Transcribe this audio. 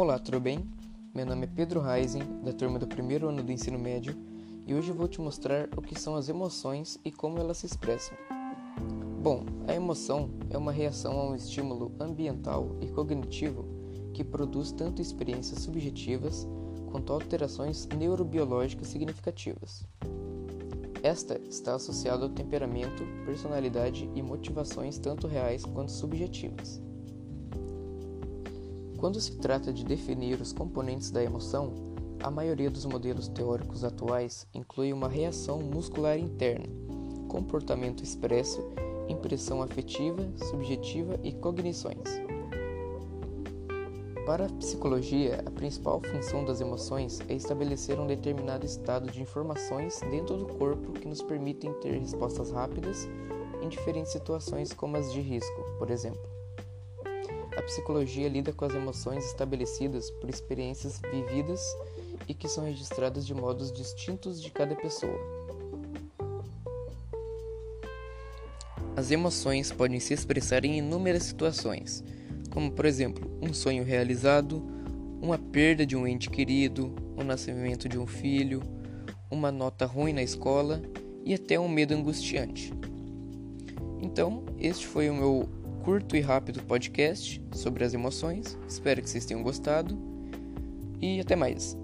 Olá, tudo bem? Meu nome é Pedro Reisen, da turma do primeiro ano do ensino médio, e hoje vou te mostrar o que são as emoções e como elas se expressam. Bom, a emoção é uma reação a um estímulo ambiental e cognitivo que produz tanto experiências subjetivas quanto alterações neurobiológicas significativas. Esta está associada ao temperamento, personalidade e motivações tanto reais quanto subjetivas. Quando se trata de definir os componentes da emoção, a maioria dos modelos teóricos atuais inclui uma reação muscular interna, comportamento expresso, impressão afetiva, subjetiva e cognições. Para a psicologia, a principal função das emoções é estabelecer um determinado estado de informações dentro do corpo que nos permitem ter respostas rápidas em diferentes situações, como as de risco, por exemplo. A psicologia lida com as emoções estabelecidas por experiências vividas e que são registradas de modos distintos de cada pessoa. As emoções podem se expressar em inúmeras situações, como por exemplo, um sonho realizado, uma perda de um ente querido, o nascimento de um filho, uma nota ruim na escola e até um medo angustiante. Então, este foi o meu curto e rápido podcast sobre as emoções. Espero que vocês tenham gostado e até mais.